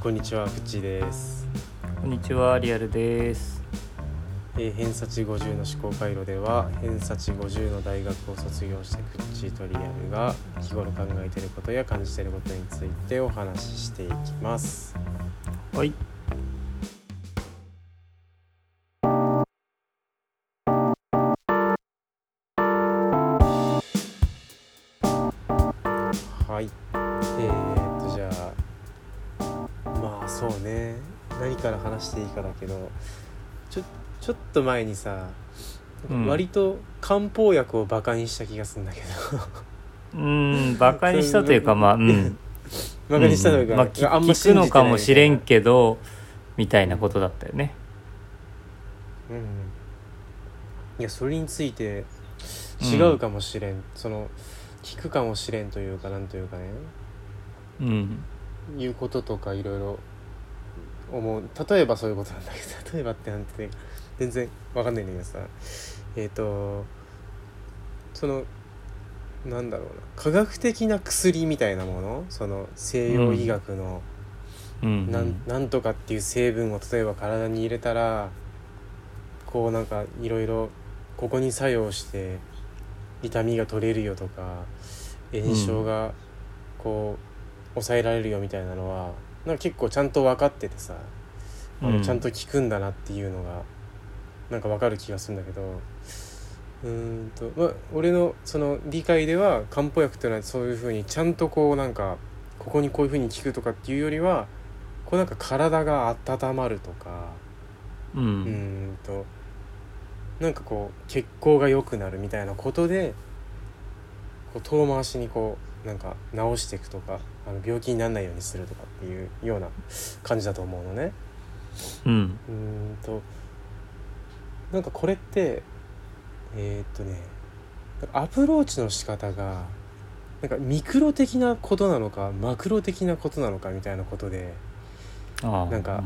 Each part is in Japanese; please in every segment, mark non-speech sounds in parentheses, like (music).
えー、こんにちは、くっちーです。こんにちは、リアルです。えー、偏差値50の思考回路では、偏差値50の大学を卒業したくっちーとリアルが日頃考えていることや感じていることについてお話ししていきます。はい。はい。いいかだけど、ちょちょっと前にさ、うん割と漢方薬をバカにした気がするんだけど。うーん、バカにしたというか、まあ、うん。(laughs) バカにしたというか、んまあ、きあんま聞くのかもしれんど、けど、みたいなことだったよね。うん、いやそれについて違うかもしれん、その聞くかもしれんというかなんというかねうん。いうこととかいろいろ思う。例えばそういうことなんだけど (laughs) 例えばってなんて全然わかんないんだけどさ。えっ、とそのなんだろうな。科学的な薬みたいなもの？その西洋医学の、うん。なんなんとかっていう成分を例えば体に入れたらこうなんかいろいろここに作用して痛みが取れるよとか炎症がこう抑えられるよみたいなのはなんか結構ちゃんと分かっててさ、あのうんちゃんと効くんだなっていうのがなんか分かる気がするんだけどうーんとまあ俺のその理解では漢方薬っていうのはそういうふうにちゃんとこうなんかここにこういうふうに効くとかっていうよりはこうなんか体が温まるとかう。んとなんかこう血行が良くなるみたいなことでこう遠回しにこうなんか治していくとかあの病気にならないようにするとかっていうような感じだと思うのね。うん。うーんとなんかこれってえーっとねアプローチの仕方がなんかミクロ的なことなのかマクロ的なことなのかみたいなことで。なんか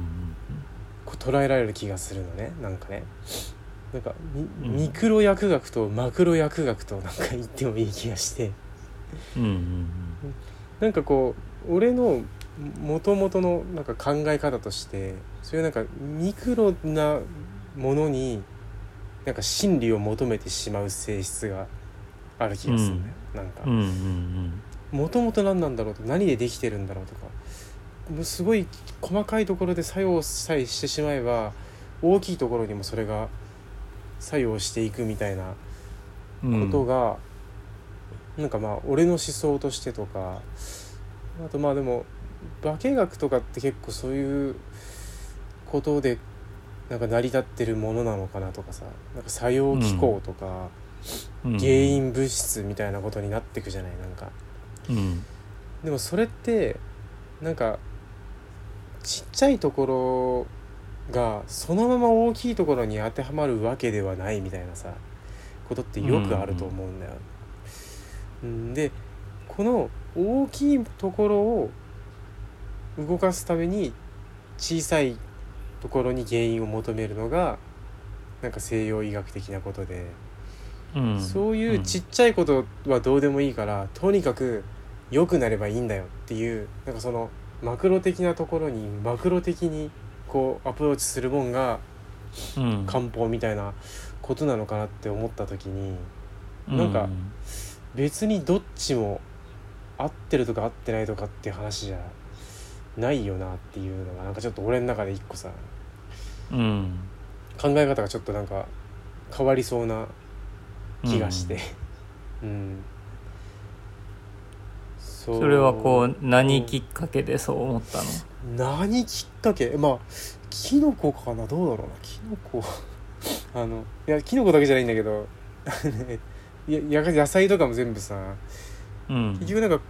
こう捉えられる気がするのねなんかねなんかミクロ薬学とマクロ薬学となんか言ってもいい気がしてうん。うん。なんかこう俺のもともとのなんか考え方としてそういうなんかミクロなものになんか真理を求めてしまう性質がある気がするんだよ、なんかうん。うん。うん。もともと何なんだろうと何でできてるんだろうとかもうすごい細かいところで作用さえしてしまえば大きいところにもそれが作用していくみたいなうん。ことが、なんかまあ俺の思想としてとかあとまあでも化学とかって結構そういうことでなんか成り立ってるものなのかなとかさなんか作用機構とか、うん原。因物質みたいなことになってくじゃない？なんか。うん。でもそれってなんかちっちゃいところがそのまま大きいところに当てはまるわけではないみたいなさことってよくあると思うんだよ。うんでこの大きいところを動かすために小さいところに原因を求めるのがなんか西洋医学的なことで。うん。そういうちっちゃいことはどうでもいいから、とにかく良くなればいいんだよっていうなんかそのマクロ的なところにマクロ的にこうアプローチするもんがうん。漢方みたいなことなのかなって思った時にうなんか別にどっちも合ってるとか合ってないとかっていう話じゃないよなっていうのがなんかちょっと俺の中で一個さうん。考え方がちょっとなんか変わりそうな気がして、うん、そそれはこう、何きっかけでそう思ったの？何きっかけ？まあキノコかな？どうだろうな？キノコ。(laughs) あのいやキノコだけじゃないんだけど。いやや野菜とかも全部さうん結。局なんか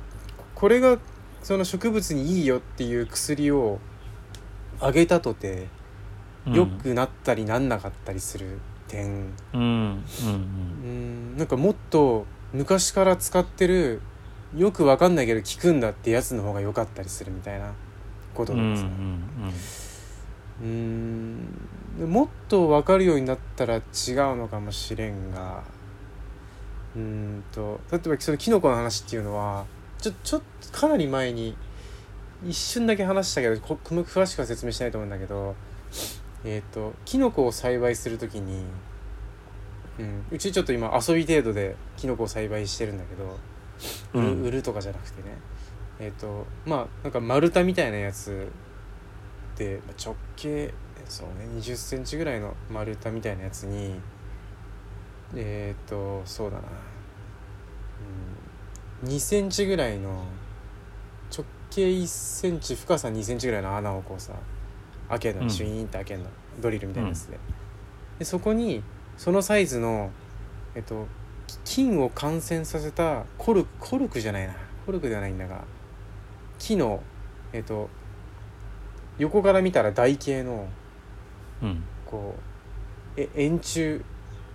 これがその植物にいいよっていう薬をあげたとて良くなったりなんなかったりする点うん。うん。うんなんかもっと昔から使ってるよくわかんないけど効くんだってやつの方が良かったりするみたいなことうん。うん。がさうーんもっと分かるようになったら違うのかもしれんがうーんと例えばそのキノコの話っていうのはちょちょっとかなり前に一瞬だけ話したけどこ詳しくは説明しないと思うんだけどえっ、とキノコを栽培する時に、うん、うちちょっと今遊び程度でキノコを栽培してるんだけど売る,、うん。売るとかじゃなくてね。えっ、とまあなんか丸太みたいなやつでまあ直径そうね2 0センチぐらいの丸太みたいなやつにえっ、とそうだな、うん、2センチぐらいの直径1センチ深さ2センチぐらいの穴をこうさ開けるの、うん。シュイーンって開けるの。ドリルみたいなやつで,、でそこにそのサイズのえっと金を感染させたコルクコルクじゃないな。コルクではないんだが木のえっと横から見たら台形のうん。こうえ円柱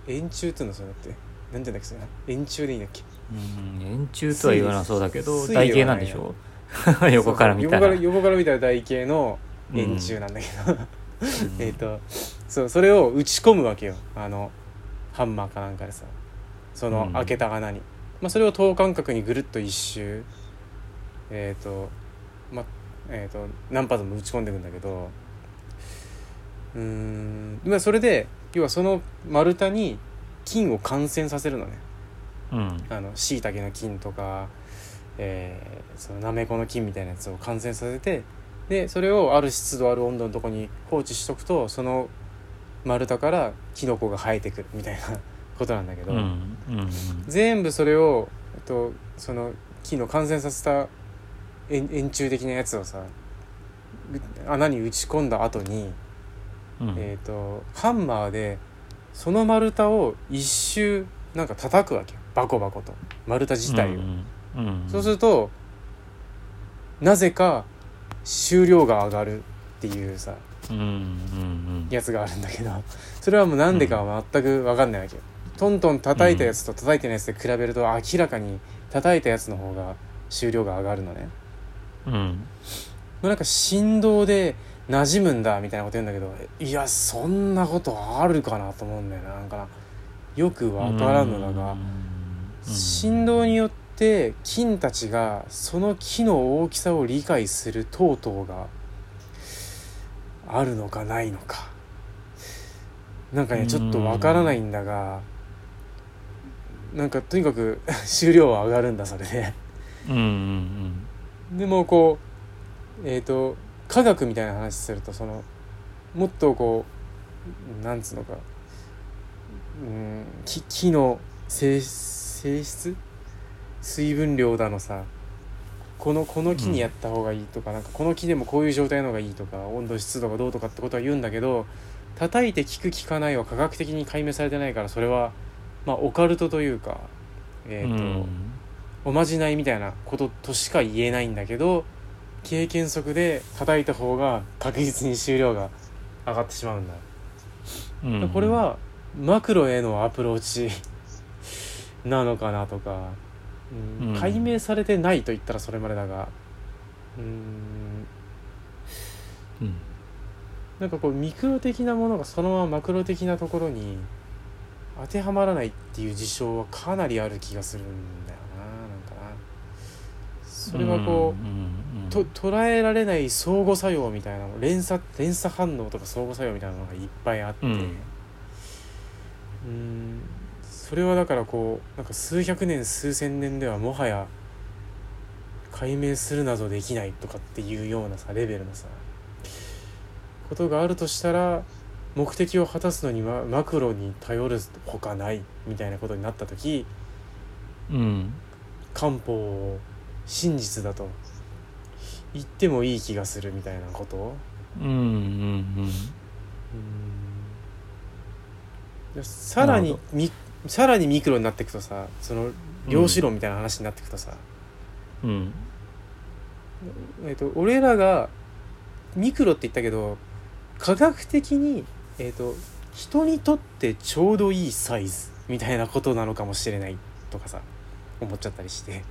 円柱っていうのそれって。なんて言うんだっけそれ。円柱でいいんだっけ。うん円柱とは言わなそうだけど水台形なんでしょ？横から見たら。横から横から見たら台形の円柱なんだけど、えっとそうそれを打ち込むわけよ。あのハンマーかなんかでさ。そのうん。開けた穴に、まあ、それを等間隔にぐるっと一周。えっ、とまあえっ、と何発も打ち込んでいくんだけど。うーん。まあそれで要はその丸太に菌を感染させるのね。うん。あの椎茸の菌とか、えーそのなめこの菌みたいなやつを感染させてでそれをある湿度ある温度のとこに放置しとくとその丸太からキノコが生えてくるみたいなことなんだけど、うんうん全部それを、と、その木の感染させた円円柱的なやつをさう穴に打ち込んだ後に、うん。えー、とハンマーでその丸太を一周なんか叩くわけよ。バコバコと。丸太自体を。うんうんそうするとなぜか収量が上がるっていうさうんうんやつがあるんだけどそれはもうなんでかは全く分かんないわけよ。トントン叩いたやつと叩いてないやつで比べると明らかに叩いたやつの方が収量が上がるのね。うんうん。もうなんか振動で馴染むんだみたいなこと言うんだけどいやそんなことあるかなと思うんだよななんかなよくわからんのだが、振動によって菌たちがその木の大きさを理解する等々があるのかないのか。なんかねちょっとわからないんだがなんかとにかく (laughs) 収量は上がるんだそれで。うんうんでもこうえっ、と科学みたいな話するとそのもっとこうなんつうのかうん木木の性性質？水分量だのさこのこの木にやった方がいいとか,、なんかこの木でもこういう状態の方がいいとか温度湿度がどうとかってことは言うんだけど叩いて効く効かないは科学的に解明されてないからそれはまあオカルトというかえっ、と、うん。おまじないみたいなこととしか言えないんだけど経験則で叩いた方が確実に収量が上がってしまうんだ、うん。これはマクロへのアプローチなのかなとか、うん。うん。解明されてないと言ったらそれまでだが。うん。うん。なんかこうミクロ的なものがそのままマクロ的なところに当てはまらないっていう事象はかなりある気がするんだよななんかな。それはこう、んんんと捉えられない相互作用みたいなの連鎖連鎖反応とか相互作用みたいなのがいっぱいあって。うん。それはだからこうなんか数百年数千年ではもはや解明するなどできないとかっていうようなさレベルのさことがあるとしたら目的を果たすのにはマクロに頼るほかないみたいなことになった時うん。漢方を真実だと言ってもいい気がするみたいなこと？うんうんでさらにさらにミクロになっていくとさその量子論みたいな話になっていくとさ、うん。えっと俺らがミクロって言ったけど科学的に、えっと人にとってちょうどいいサイズみたいなことなのかもしれないとかさ思っちゃったりして。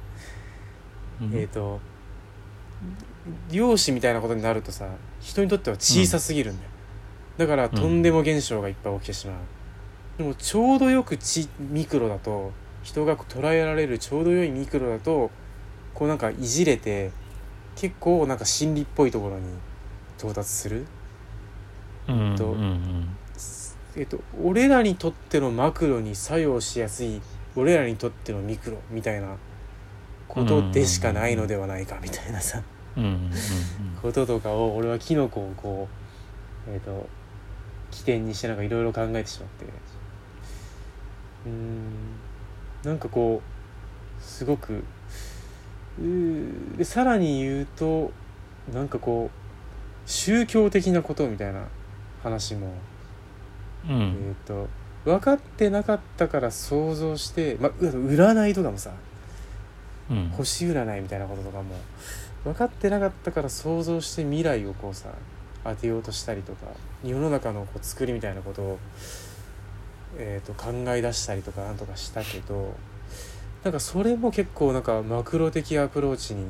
うん。えっ、と量子みたいなことになるとさ人にとっては小さすぎるんだよ、だからとんでも現象がいっぱい起きてしまう、でもちょうどよくちミクロだと人が捉えられるちょうど良いミクロだとこうなんかいじれて結構なんか心理っぽいところに到達する、うんとうんうん。えっと、俺らにとってのマクロに作用しやすい俺らにとってのミクロみたいなことでしかないのではないかみたいなさ。こととかを俺はキノコをこうえっ、と起点にしてなんかいろいろ考えてしまって。うーん。なんかこうすごくうさらに言うとなんかこう宗教的なことみたいな話もうん。うんえっ、と分かってなかったから想像して、まあ、う占いとかもさうん。星占いみたいなこととかも分かってなかったから想像して未来をこうさ当てようとしたりとか世の中のこう作りみたいなことを、えー、と考え出したりとかなんとかしたけどなんかそれも結構なんかマクロ的アプローチに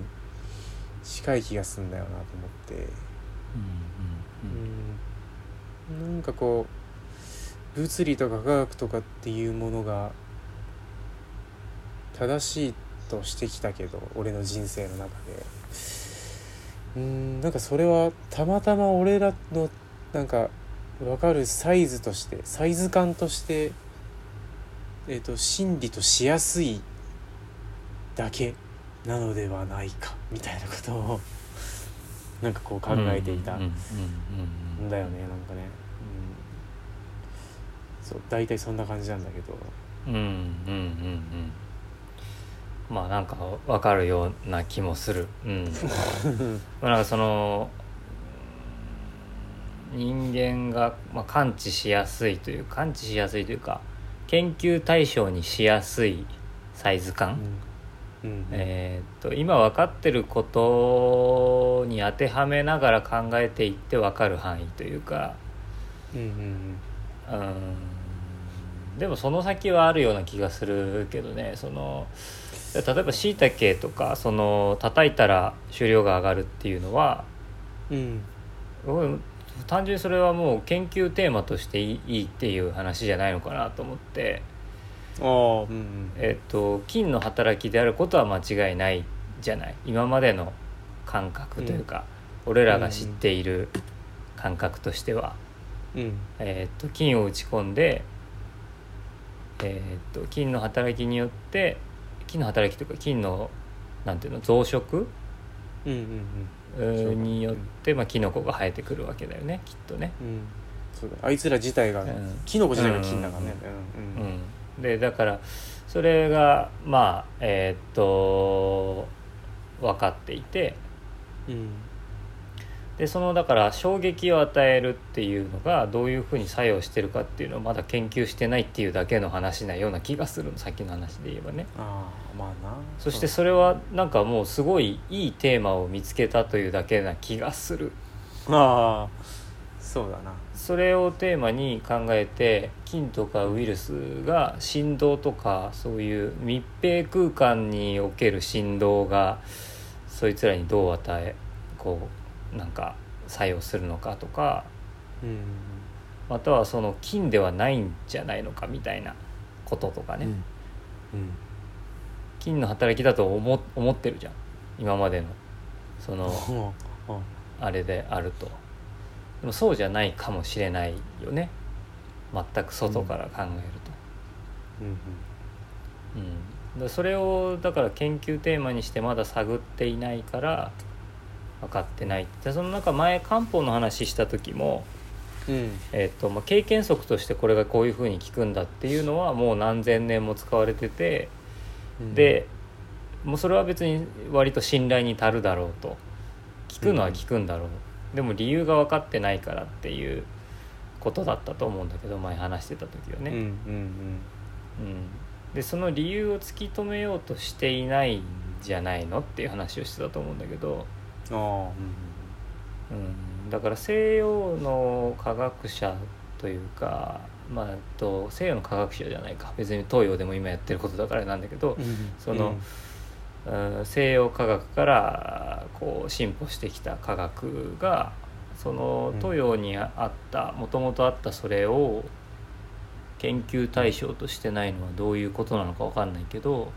近い気がするんだよなと思って。うん。なんかこう物理とか科学とかっていうものが正しいとしてきたけど俺の人生の中で。うんなんかそれはたまたま俺らのなんか分かるサイズとしてサイズ感としてえっ、と真理としやすいだけなのではないかみたいなことをなんかこう考えていた。ん。だよねなんかね、うん、そう大体そんな感じなんだけど。うんうんうんうんまあなんかわかるような気もする。うん。(laughs) まあなんかその人間が、まあ、感知しやすいという感知しやすいというか研究対象にしやすいサイズ感、うん。うん。えーっと今分かってることに当てはめながら考えていって分かる範囲というか。うんうん。うん。でもその先はあるような気がするけどね。その例えばしいたけとかその叩いたら収量が上がるっていうのはうん。うん単純にそれはもう研究テーマとしていいっていう話じゃないのかなと思って、ああうんうん。えっと菌の働きであることは間違いないじゃない。今までの感覚というか、俺らが知っている感覚としては。うん。えー、と菌を打ち込んで、えー、と菌の働きによって菌の働きというか菌のなんていうの増殖？うんうんうーによって、まあ、キノコが生えてくるわけだよねきっとね。うん。うんそうだ。あいつら自体がね、うん。キノコ自体が菌だからね。ううんうん。ん、でだからそれがまあえっ、と分かっていてうんでそのだから衝撃を与えるっていうのがどういうふうに作用してるかっていうのをまだ研究してないっていうだけの話なような気がするのさっきの話で言えばね。ああまあな。そしてそれはなんかもうすごいいいテーマを見つけたというだけな気がする。ああそうだな。それをテーマに考えて菌とかウイルスが振動とかそういう密閉空間における振動がそいつらにどう与えこうなんか作用するのかとかうん。またはその菌ではないんじゃないのかみたいなこととかね、うん。うん。菌の働きだと思思ってるじゃん。今までの。その (laughs) うん。うんあれであると。でもそうじゃないかもしれないよね。全く外から考えると、うん。うん。でそれをだから研究テーマにしてまだ探っていないから分かってない。でその中前漢方の話した時も、うん。えっとまあ、経験則としてこれがこういうふうに効くんだっていうのはもう何千年も使われててうん。でもうそれは別に割と信頼に足るだろうと。聞くのは聞くんだろう、でも理由が分かってないからっていうことだったと思うんだけど前話してた時はね、うんうん。うん。でその理由を突き止めようとしていないんじゃないのっていう話をしてたと思うんだけど、うんああ。うん、だから西洋の科学者というかまあと西洋の科学者じゃないか。別に東洋でも今やってることだからなんだけど、うんそのうん。西洋科学からこう進歩してきた科学がそのうん。東洋にあったもともとあったそれを研究対象としてないのはどういうことなのか分かんないけど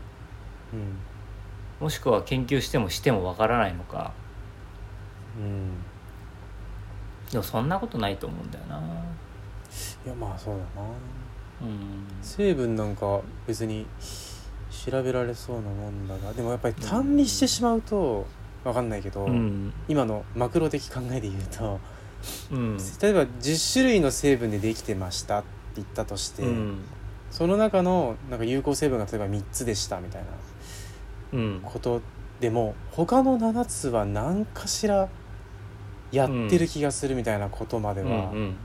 うん。もしくは研究してもしても分からないのかうんでもそんなことないと思うんだよな。いやまあそうだなうん。成分なんか別に調べられそうなもんだがでもやっぱり単にしてしまうと分かんないけど、うん。今のマクロ的考えで言うとうん。例えば10種類の成分でできてましたって言ったとして、うん。その中のなんか有効成分が例えば3つでしたみたいなうん。ことでも他の7つは何かしらやってる気がするみたいなことまでうん。は、うん。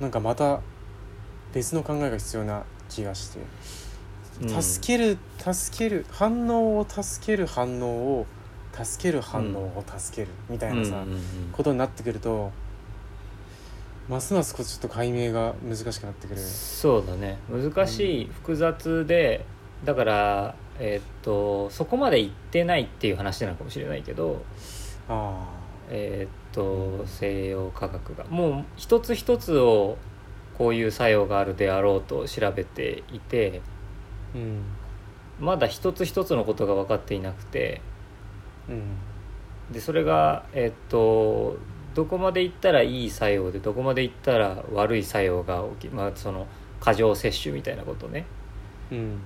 なんかまた別の考えが必要な気がして、うん助ける助ける反応を助ける反応を助ける反応を助けるみたいなさ、ことになってくるとますますこうちょっと解明が難しくなってくる。そうだね難しい、複雑でだからえーっとそこまでいってないっていう話なのかもしれないけどあえーっと西洋科学が。もう一つ一つをこういう作用があるであろうと調べていてあうん。まだ一つ一つのことが分かっていなくて。うん。でそれがえっとどこまでいったらいい作用でどこまでいったら悪い作用が起きまあその過剰摂取みたいなことね。うん。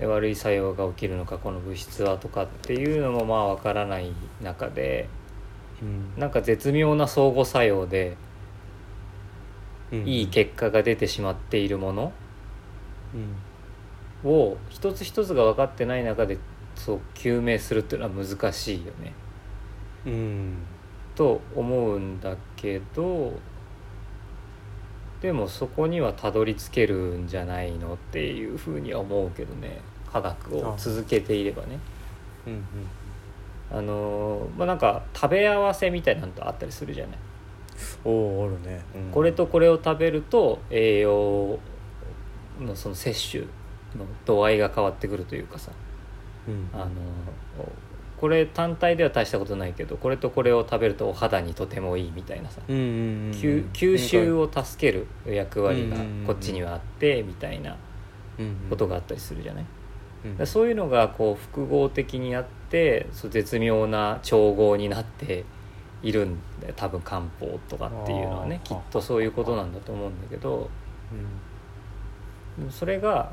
え悪い作用が起きるのかこの物質はとかっていうのもまあ分からない中でうん。なんか絶妙な相互作用でうん。いい結果が出てしまっているものうん。を一つ一つが分かってない中でそう究明するっていうのは難しいよね。うん。と思うんだけどでもそこにはたどり着けるんじゃないのっていうふうには思うけどね。科学を続けていればね。うんあのーまあなんか食べ合わせみたいなのとあったりするじゃない、おおあるね、うん。これとこれを食べると栄養のその摂取の度合いが変わってくるというかさ。うん。あのこれ単体では大したことないけどこれとこれを食べるとお肌にとてもいいみたいなさ。うんうんうん吸吸収を助ける役割がうんうんうんうん。こっちにはあってみたいなことがあったりするじゃない、うんだからそういうのがこう複合的にあってそう絶妙な調合になっているんだよ多分漢方とかっていうのはね。きっとそういうことなんだと思うんだけど。でもそれが、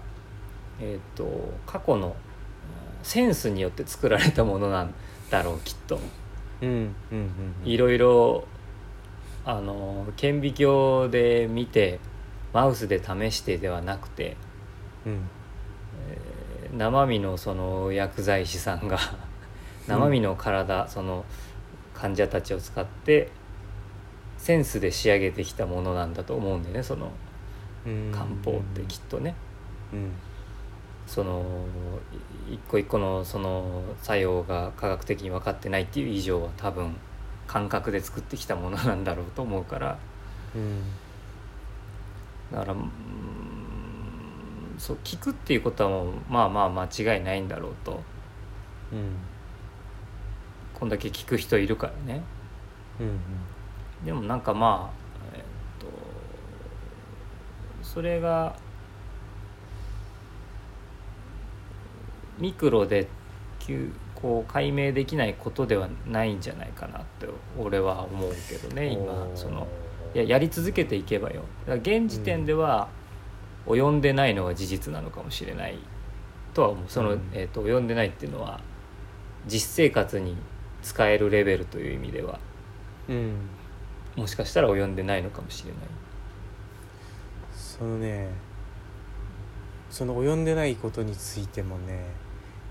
えー、と過去のうんセンスによって作られたものなんだろうきっと。うんうんうんうん。いろいろあの顕微鏡で見てマウスで試してではなくてうん生身のその薬剤師さんが生身の体、その患者たちを使ってセンスで仕上げてきたものなんだと思うんだよねそのうん漢方ってきっとね。うんそのい一個一個のその作用が科学的に分かってないっていう以上は多分感覚で作ってきたものなんだろうと思うから。うんだからそう聞くっていうことはもうまあまあ間違いないんだろうと。うんこんだけ聞く人いるからね。うんでもなんかまあえっとそれがミクロできゅこう解明できないことではないんじゃないかなって俺は思うけどね今。そのいややり続けていけばよ。現時点では及んでないのは事実なのかもしれないとは思う。その、うん。えー、と及んでないっていうのは実生活に使えるレベルという意味ではうん。もしかしたら及んでないのかもしれない。そのねその及んでないことについてもね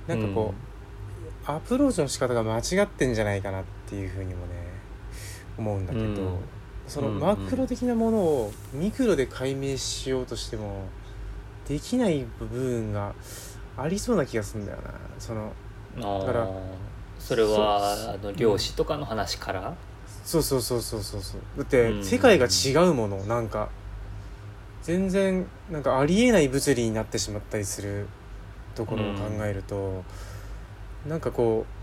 なんかこう、アプローチの仕方が間違ってんじゃないかなっていうふうにもね思うんだけど、うんそのうんうんマクロ的なものをミクロで解明しようとしてもできない部分がありそうな気がするんだよな。そのあだからーそれはあの漁師とかの話から、そうそうそうそうそうそう。だっうん。て世界が違うものなんか。全然なんかありえない物理になってしまったりするところを考えると、なんかこう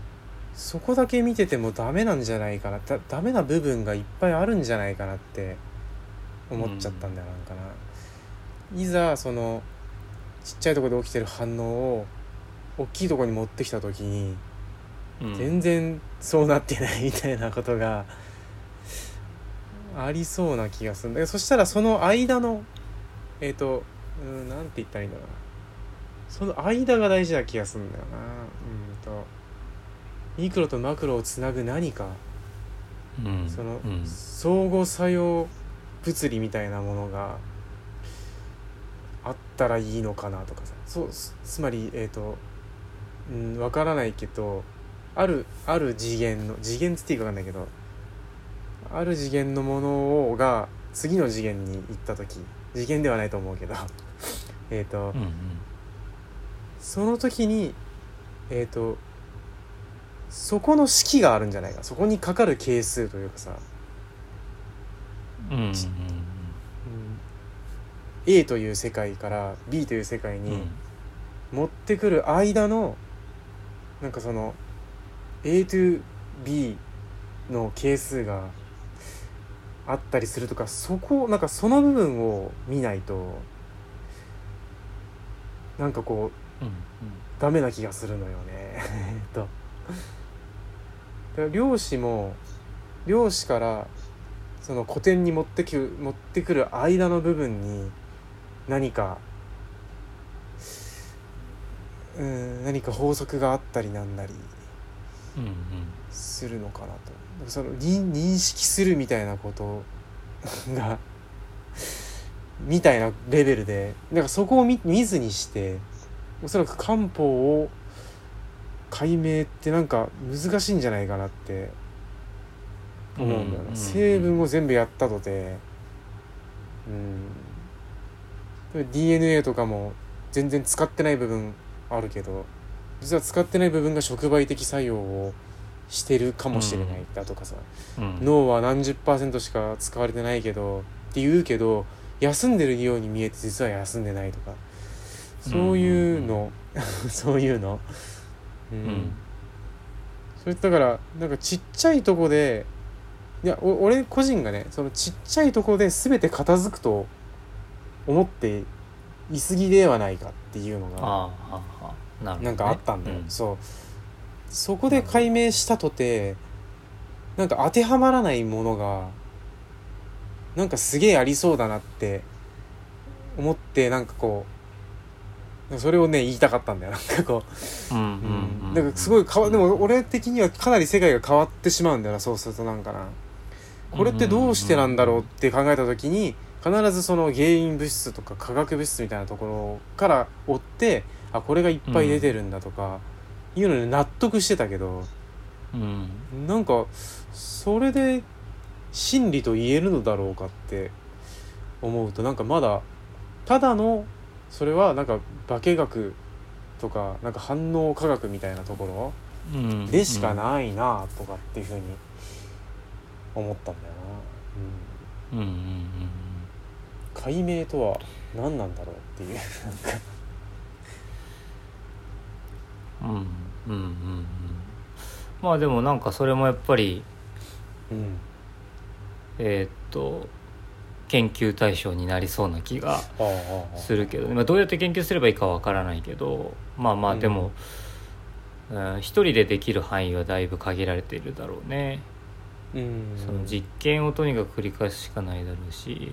そこだけ見ててもダメなんじゃないかな。だダメな部分がいっぱいあるんじゃないかなって思っちゃったんだよ、なんかな。いざそのちっちゃいところで起きてる反応を大きいところに持ってきた時にうん。全然そうなってないみたいなことがありそうな気がするんだ。けどそしたらその間のえっ、とうんなんて言ったらいいんだろうな。その間が大事な気がするんだよな。うんとミクロとマクロをつなぐ何か。うん。そのうん。相互作用物理みたいなものがあったらいいのかなとかさ。そうつつまりえっ、とうん分からないけどあるある次元の次元っつっていいか分かんないけどある次元のものをが次の次元に行った時次元ではないと思うけど (laughs) えっとうんうん。その時にえっ、とそこの式があるんじゃないか。そこにかかる係数というかさ。うんうん A という世界から B という世界にうん。持ってくる間のなんかその A to B の係数があったりするとかそこなんかその部分を見ないとなんかこううん。ダメな気がするのよね。(laughs) えっと漁師も漁師からその古典に持ってく持ってくる間の部分に何かうん何か法則があったりなんなりするのかなと。その認認識するみたいなこと (laughs) がみたいなレベルでなんかそこを見見ずにしておそらく漢方を解明ってなんか難しいんじゃないかなって思うんだよな、うん。成分を全部やったとて。うん。DNA とかも全然使ってない部分あるけど実は使ってない部分が触媒的作用をしてるかもしれないだとかさ、うん。脳は何十パーセントしか使われてないけどって言うけど休んでるように見えて実は休んでないとか。そういうの、(laughs) そういうのうん、うんそれだからなんかちっちゃいとこでいやお俺個人がねそのちっちゃいとこで全て片付くと思っていすぎではないかっていうのがなんかあったんだよ、うん。そう。そこで解明したとてなんか当てはまらないものがなんかすげえありそうだなって思ってなんかこうそれをね言いたかったんだよ。なんかこう。うんうんうんうん。なんかすごい変わでも俺的にはかなり世界が変わってしまうんだよなそうするとなんかな。これってどうしてなんだろうって考えた時に必ずその原因物質とか化学物質みたいなところから追ってあこれがいっぱい出てるんだとか、いうのに納得してたけど。うん。なんかそれで真理と言えるのだろうかって思うとなんかまだただのそれはなんか化学とかなんか反応科学みたいなところ？うん。でしかないなとかっていうふうに思ったんだよな、うん、うんうんうん解明とは何なんだろうっていう。うんうんうんうんうん。まあでもなんかそれもやっぱりうん。えーっと研究対象になりそうな気がするけど、まあ、どうやって研究すればいいかはわからないけどまあまあうん。でも、うん一人でできる範囲はだいぶ限られているだろうね。うん。その実験をとにかく繰り返すしかないだろうし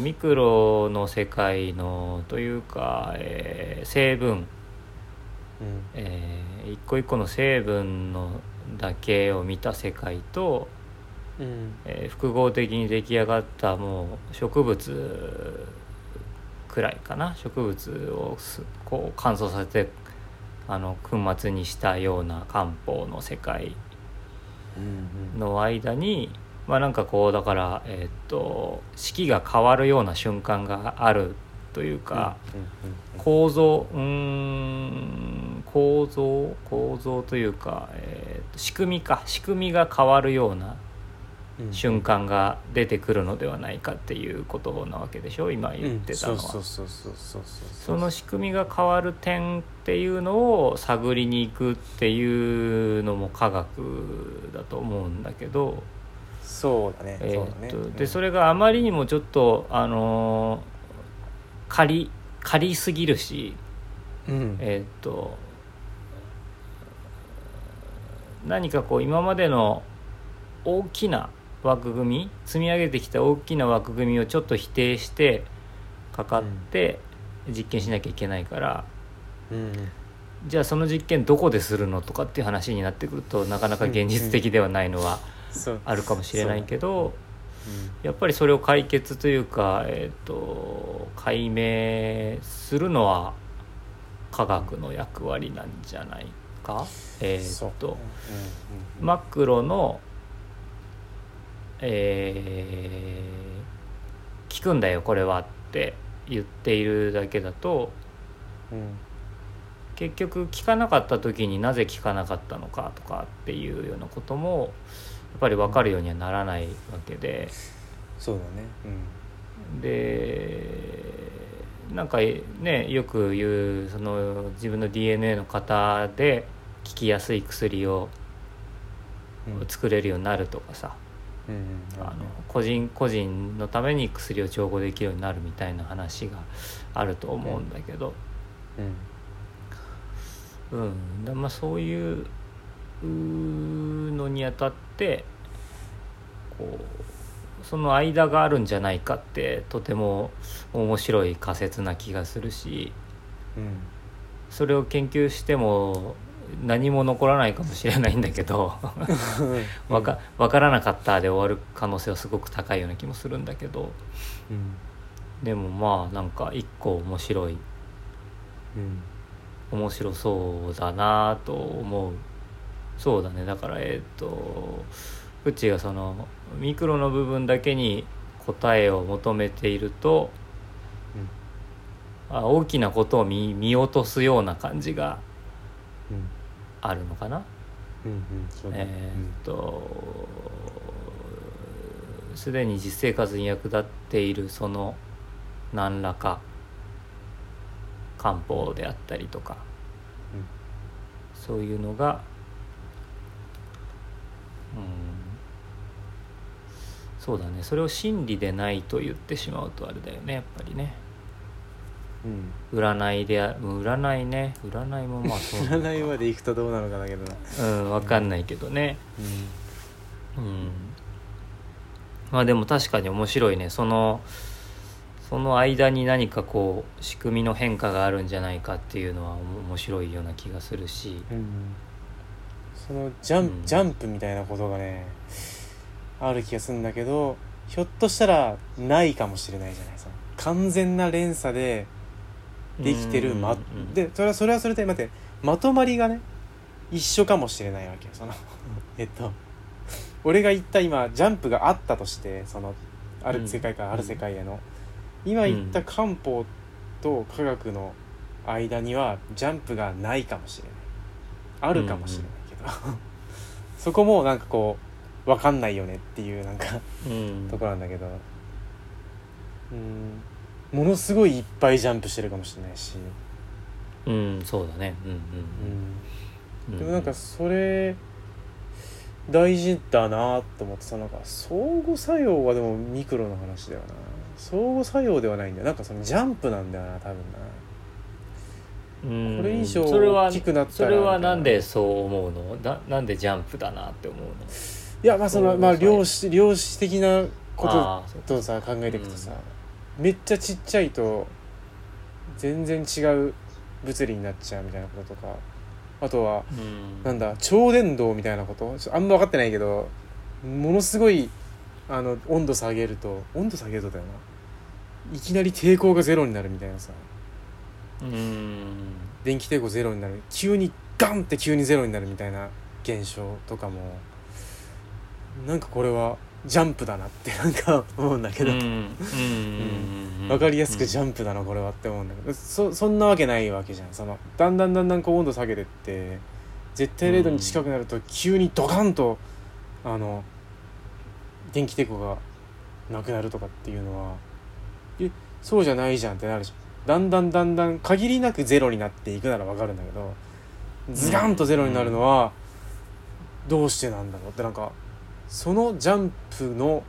ミクロの世界のというか、えー成分、うん。えー一個一個の成分のだけを見た世界と、うん。えー複合的に出来上がったもう植物くらいかな。植物をすこう乾燥させてあの粉末にしたような漢方の世界うんの間にまあなんかこうだからえーっと四季が変わるような瞬間があるというか、うん構造うーん構造構造というか、えーっと仕組みか。仕組みが変わるようなうん瞬間が出てくるのではないかっていうことなわけでしょ？今言ってたのは。そうそうそうそうそうそうその仕組みが変わる点っていうのを探りに行くっていうのも科学だと思うんだけど、そうだね。えそうだね。ーっとでそれがあまりにもちょっとあのー仮仮すぎるしうん。えーっと何かこう今までの大きな枠組み積み上げてきた大きな枠組みをちょっと否定してかかって実験しなきゃいけないから、うんじゃあその実験どこでするのとかっていう話になってくるとなかなか現実的ではないのはあるかもしれないけど、う。やっぱりそれを解決というか、えー、と解明するのは科学の役割なんじゃないか？えー、と。マクロの、えー聞くんだよこれはって言っているだけだとうん結局聞かなかった時になぜ聞かなかったのかとかっていうようなこともやっぱり分かるようにはならないわけで。そうだね。でなんかねよく言うその自分の DNA の型で効きやすい薬をうん。うん作れるようになるとかさ、うんうんあの個人個人のために薬を調合できるようになるみたいな話があると思うんだけど、うん。うん。だまあそういうのにあたってこうその間があるんじゃないかってとても面白い仮説な気がするし。うん。それを研究しても何も残らないかもしれないんだけどわか分からなかったで終わる可能性はすごく高いような気もするんだけど。うん。でもまあなんか一個面白い。うん。面白そうだなと思う。そうだね。だからえっ、とうちがそのミクロの部分だけに答えを求めていると、あ大きなことを見見落とすような感じがうんあるのかな？うんうんね。えーっとすでに実生活に役立っているその何らか漢方であったりとか、うん。そういうのがうんそうだね。それを真理でないと言ってしまうとあれだよねやっぱりねうん。占いであ占いね。占いもまあそう占いまで行くとどうなのかだけどな。うん分かんないけどね、ううん。まあでも確かに面白いね。そのその間に何かこう仕組みの変化があるんじゃないかっていうのはお面白いような気がするし。んうん。そのジャン,、うん。ジャンプみたいなことがねある気がするんだけどひょっとしたらないかもしれないじゃない。その完全な連鎖でできてるま、うんうんでそれはそれはそれで待ってまとまりがね一緒かもしれないわけよそのえっと俺が言った今ジャンプがあったとしてそのある世界からある世界への、今言った漢方と科学の間にはジャンプがないかもしれない。あるかもしれないけど、そこもなんかこう分かんないよねっていうなんかうん。ところなんだけど。うんものすごいいっぱいジャンプしてるかもしれないし、うんそうだね。うんううん。うん。ん、でもなんかそれ大事だなと思ってさなんか相互作用はでもミクロの話だよな。相互作用ではないんだよ。なんかそのジャンプなんだよな多分な。うん。これ以上それは大きくなったらそれはなんでそう思うの？ななんでジャンプだなって思うの？いやまあそのまあ量子量子的なこととさ考えていくとさ、めっちゃちっちゃいと全然違う物理になっちゃうみたいなこととかあとはうん。なんだ超電導みたいなこと？あんま分かってないけどものすごいあの温度下げると温度下げるとだよな。いきなり抵抗がゼロになるみたいなさ。うん。電気抵抗ゼロになる。急にガンって急にゼロになるみたいな現象とかもなんかこれはジャンプだなってなんか思うんだけど、分かりやすくジゃャンプだなこれはって思うんだけど。そそんなわけないわけじゃん。そのだんだんだんだんこう温度下げてって絶対0度に近くなると急にドカンとあの電気抵抗がなくなるとかっていうのは。えそうじゃないじゃんってなるじゃんだんだんだんだん限りなくゼロになっていくならわかるんだけどズガンとゼロになるのはどうしてなんだろうってなんかそのジャンプの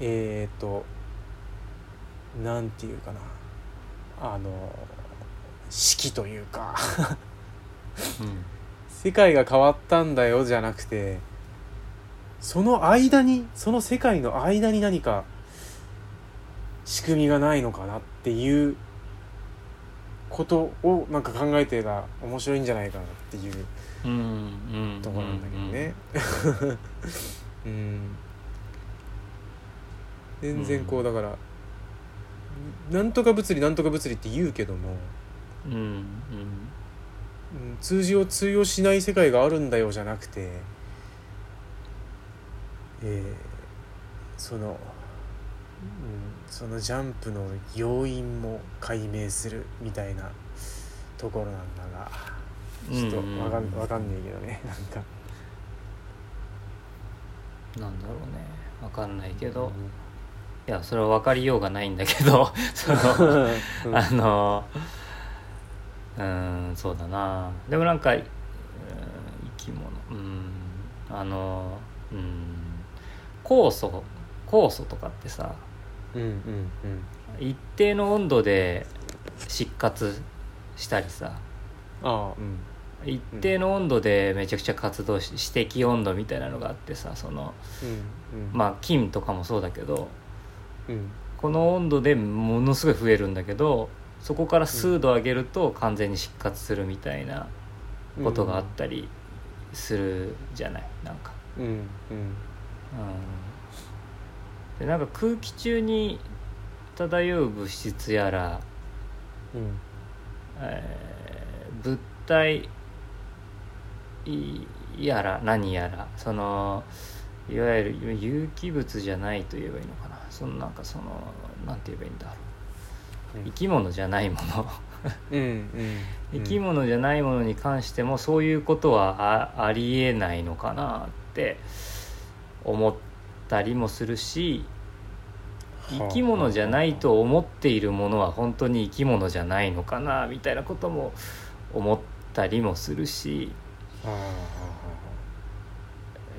えっ、となんていうかな。あの式というか。うん。世界が変わったんだよじゃなくてその間にその世界の間に何か仕組みがないのかなっていうことをなんか考えてたら面白いんじゃないかなっていう。ところなんだけどね。うん。全然こうだから、なんとか物理なんとか物理って言うけども、うん。うん。うん。通常通用しない世界があるん。だよじゃなくて、えーその、うん、そのジャンプの要因も解明するみたいなところなん。だがちょっとわかん。わかん。ねえけどねなん。か。なんだろうね。わかんないけど。いやそれは分かりようがないんだけど。(laughs) そのうん。あのうんそうだな。でもなんか、うん、生き物。うん。あのうん。酵素酵素とかってさうんうんうん。一定の温度で失活したりさ。ああうん一定の温度でめちゃくちゃ活動し指摘温度みたいなのがあってさそのまあ金とかもそうだけどうん。この温度でものすごい増えるんだけどそこから数度上げると完全に失活するみたいなことがあったりするじゃない？なんか。うんうん。うん、でなんか空気中に漂う物質やら、うん。えー物体いやら何やらそのいわゆる有機物じゃないと言えばいいのかな。そのなんかそのなんて言えばいいんだろう。生き物じゃないもの。うんうん生き物じゃないものに関してもそういうことはあありえないのかなって思ったりもするし生き物じゃないと思っているものは本当に生き物じゃないのかなみたいなことも思ったりもするし、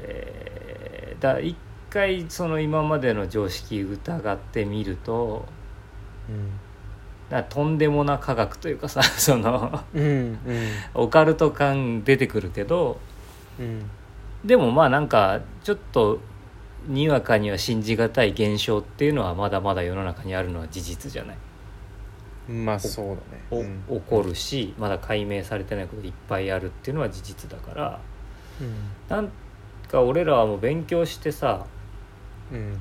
えーだから一回その今までの常識疑ってみるとあうん。だからとんでもな科学というかさ (laughs) そのうんうん。オカルト感出てくるけどうん。でもまあなんかちょっとにわかには信じがたい現象っていうのはまだまだ世の中にあるのは事実じゃない、まあそうだね。おうん。起こるしまだ解明されてないこといっぱいあるっていうのは事実だから。なんか俺らはもう勉強してさうん。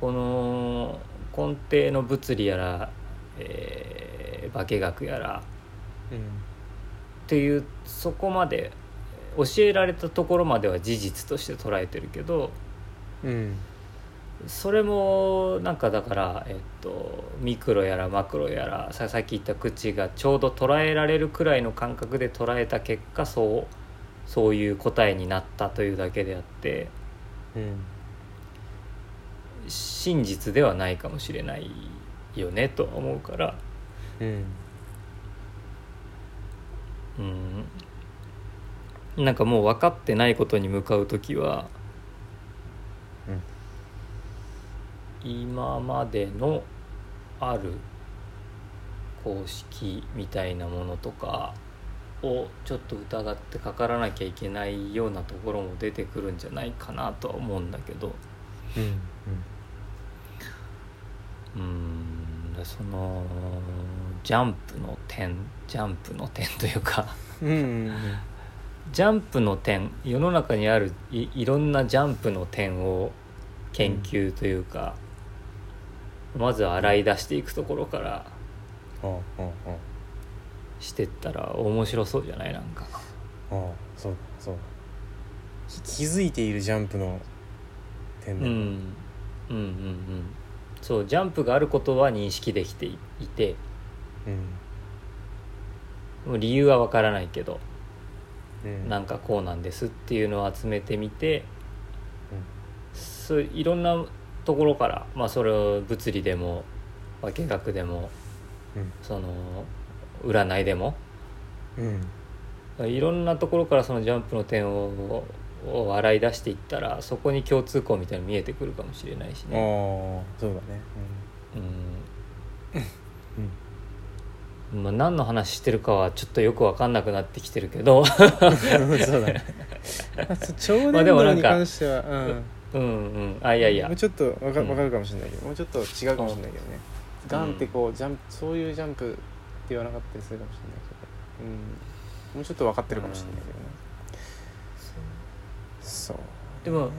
この根底の物理やら、えー化学やらうん。っていうそこまで教えられたところまでは事実として捉えてるけどうんそれもなんかだから、えっと、ミクロやらマクロやらささっき言った口がちょうど捉えられるくらいの感覚で捉えた結果そうそういう答えになったというだけであってうん真実ではないかもしれないよねとは思うから。うん。うん。なんかもう分かってないことに向かう時は、今までのある公式みたいなものとかをちょっと疑ってかからなきゃいけないようなところも出てくるんじゃないかなとは思うんだけど。うん。うんでそのジャンプの点ジャンプの点というか。うんうん。ジャンプの点世の中にあるいいろんなジャンプの点を研究というか、まず洗い出していくところからしてったら面白そうじゃない？なんか。あはあそうだそう気づいているジャンプの点だうんうんうんうん。そうジャンプがあることは認識できていいて。うん。もう理由はわからないけどうん。なんかこうなんですっていうのを集めてみて、そういろんなところから、まあ、それを物理でも化学でもうん。その占いでもうん。いろんなところからそのジャンプの点をを洗い出していったらそこに共通項みたいなの見えてくるかもしれないしあね。あそうだね。うん。うん。うん。まあ、何の話してるかはちょっとよく分かんなくなってきてるけど。(laughs) そうだね。超まあでもなんか伝導に関しては、うん (laughs) うんうん。あいやいや。もうちょっとわかうん。わかるかもしれないけど、もうちょっと違うかもしれないけどね、ガンってこうジャンプそういうジャンプって言わなかったりするかもしれないけど、うん、もうちょっと分かってるかもしれないけどね、そう。でもう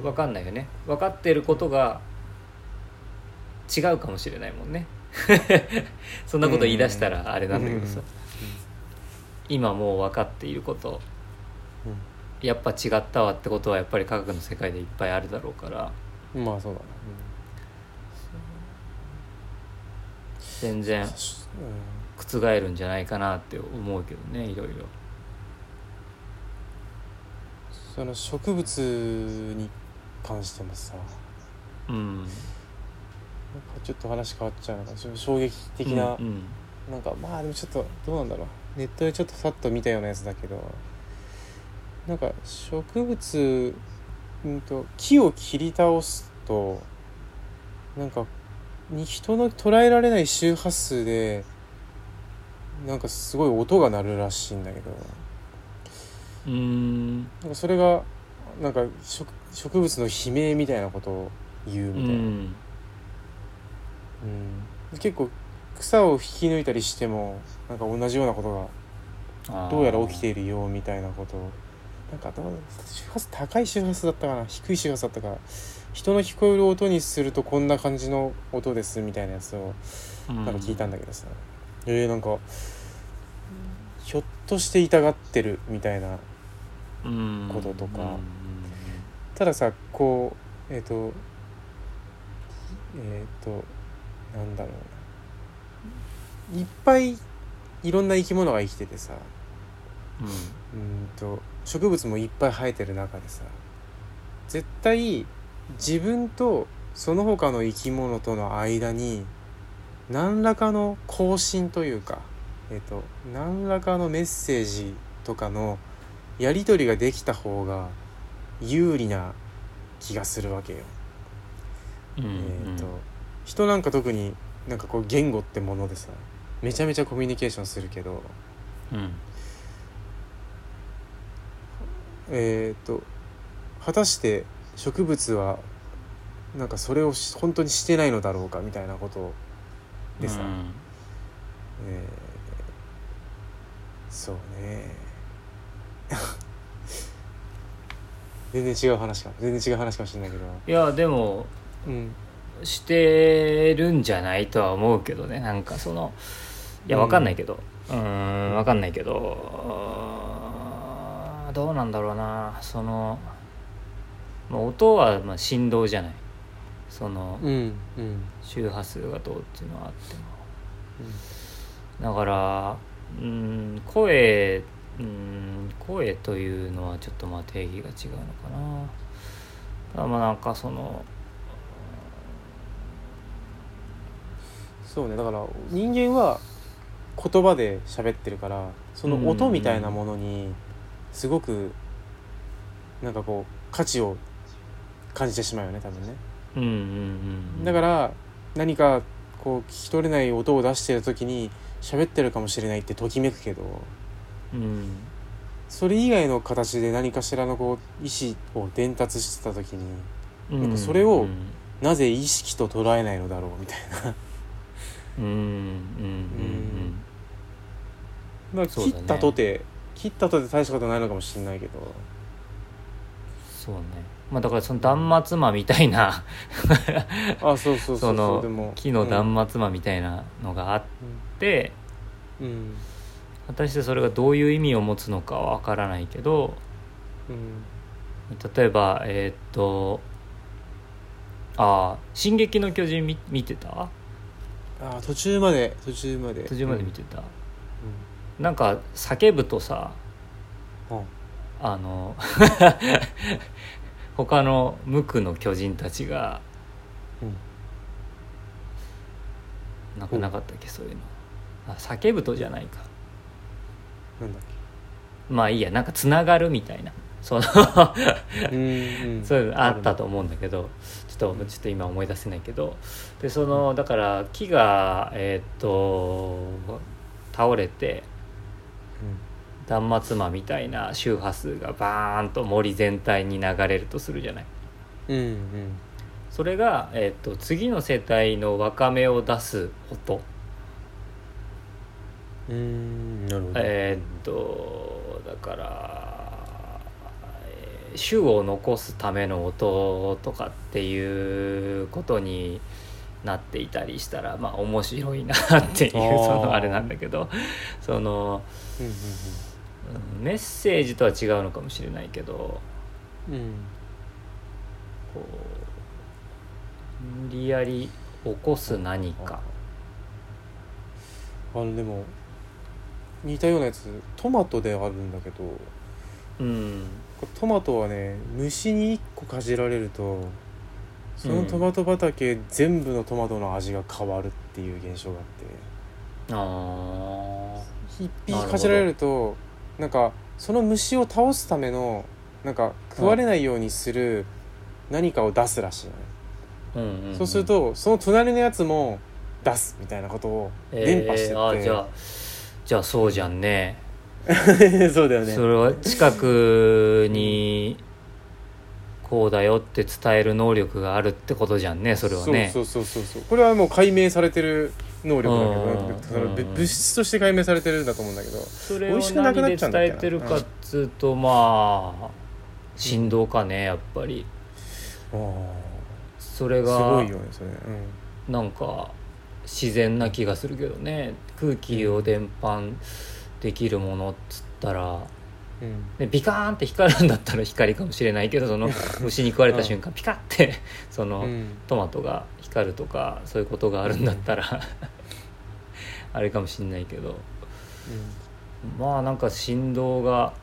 ん分かんないよね。分かってることが違うかもしれないもんね。(laughs) そんなこと言い出したらあれなんだけどさ、うん。今もう分かっていることやっぱ違ったわってことはやっぱり科学の世界でいっぱいあるだろうから。うんまあそうだね、全然うん覆るんじゃないかなって思うけどねいろいろ。その植物に関してもさ。うん。なんかちょっと話変わっちゃうのかちょっと衝撃的な、うんうん。なんかまあでもちょっとどうなんだろう。ネットでちょっとさっと見たようなやつだけどなんか植物うんと木を切り倒すとなんかに人の捉えられない周波数でなんかすごい音が鳴るらしいんだけど。うーん。なんかそれがなんか植植物の悲鳴みたいなことを言ううみたいな、ん。うん。結構草を引き抜いたりしてもなんか同じようなことがどうやら起きているよみたいなことをなんかどう周波数高い周波数だったかな？低い周波数だったか人の聞こえる音にするとこんな感じの音ですみたいなやつをなんか聞いたんだけどさ、えー、なんかひょっとして痛がってるみたいなこととか。たださこうえっ、とえっ、となんだろうな。いっぱいいろんな生き物が生きててさ。うん。うんと植物もいっぱい生えてる中でさ絶対自分とその他の生き物との間に何らかの交信というか、えっと何らかのメッセージとかのやり取りができた方が有利な気がするわけよ。うんうんえっと人なんか特になんかこう言語ってものでさめちゃめちゃコミュニケーションするけどうんえっと果たして植物はなんかそれをし本当にしてないのだろうかみたいなことでさ、うん。えーそうね。(laughs) 全然違う話か。全然違う話かもしれないけど。いやでもうん。してるんじゃないとは思うけどね。なんかそのいやうんわかんないけど。うーんわかんないけどどうなんだろうな。その、まあ、音はまあ振動じゃない。そのうんうん。周波数がどうっていうのはあっても。だからうん声うん声というのはちょっとまあ定義が違うのかな。まあなんかそのそうね。だから人間は言葉で喋ってるからその音みたいなものにすごくなんかこう価値を感じてしまうよね多分ね。うんうんうんだから何かこう聞き取れない音を出してる時に喋ってるかもしれないってときめくけどうん。それ以外の形で何かしらのこう意思を伝達してた時にうんなんかそれをうんなぜ意識と捉えないのだろうみたいな。うんうんうんまあ切ったとて切ったとて大したことないのかもしれないけど。そうね。まあだからその断末魔みたいな。(laughs) あそうそうそうの木の断末魔みたいなのがあって、うん。うん。果たしてそれがどういう意味を持つのかは分からないけど。うん。例えばえーっとああ「進撃の巨人見」見てた？あ途中まで途中まで。途中まで見てた、うなんか叫ぶとさんうん。あの (laughs) 他の無垢の巨人たちがうん。なんかなかったっけそういうの。あ叫ぶとじゃないか。なんだっけ？まあいいやなんかつながるみたいな。そのうんうん。(laughs) そういうのあったと思うんだけどちょっとちょっと今思い出せないけど。でそのだから木がえーっと倒れて断末魔みたいな周波数がバーンと森全体に流れるとするじゃない。うんうん。それが、えーっと次の世帯のわかめを出す音。うんうんなるほど。えーっとだから、えー種を残すための音とかっていうことになっていたりしたらまあ面白いなっていうそのあれなんだけど。そのうんうんうんメッセージとは違うのかもしれないけどうん。うんこう無理やり起こす何か。あのでも似たようなやつトマトであるんだけどうん。トマトはね虫に1個かじられるとそのトマト畑全部のトマトの味が変わるっていう現象があって。あ一匹かじられるとなんかその虫を倒すためのなんか食われないようにする何かを出すらしいのうんうんん。そうするとその隣のやつも出すみたいなことを伝播してって、えーあじゃあじゃあそうじゃんね。(laughs) そうだよね。それは近くにこうだよって伝える能力があるってことじゃんねそれはね。そうそうそうそう。これはもう解明されてる能力だけどうんその物質として解明されてるんだと思うんだけどそれを美味しくなくなっ何で伝えてるかっつうとまあ振動かねやっぱり。あそれーすがごいよねそれ、うん。なんか自然な気がするけどね空気を伝播できるものっつったら。うん。でビカーンって光るんだったら光かもしれないけどその (laughs) 虫に食われた瞬間ピカッてその、うん。トマトが光るとかそういうことがあるんだったらあれかもしんないけど。まあなんか振動が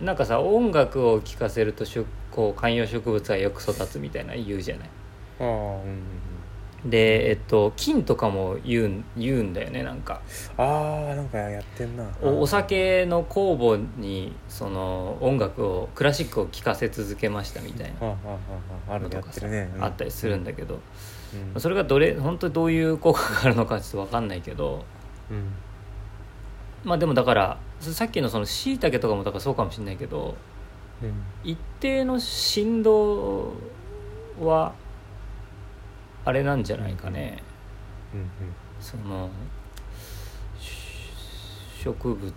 なんかさ音楽を聴かせるとこう観葉植物はよく育つみたいな言うじゃない。ああうんでえっと金とかも言うん言うんだよねなんか。あーなんかやってんな。おお酒の酵母にその音楽をクラシックを聴かせ続けましたみたいな。ああああああるとかさあったりするんだけど、うん。それがどれ本当にどういう効果があるのかちょっと分かんないけど。うん。まあでもだからさっきのそのしいたけとかもだからそうかもしれないけどうん。一定の振動はあれなんじゃないかね、うんそのし植物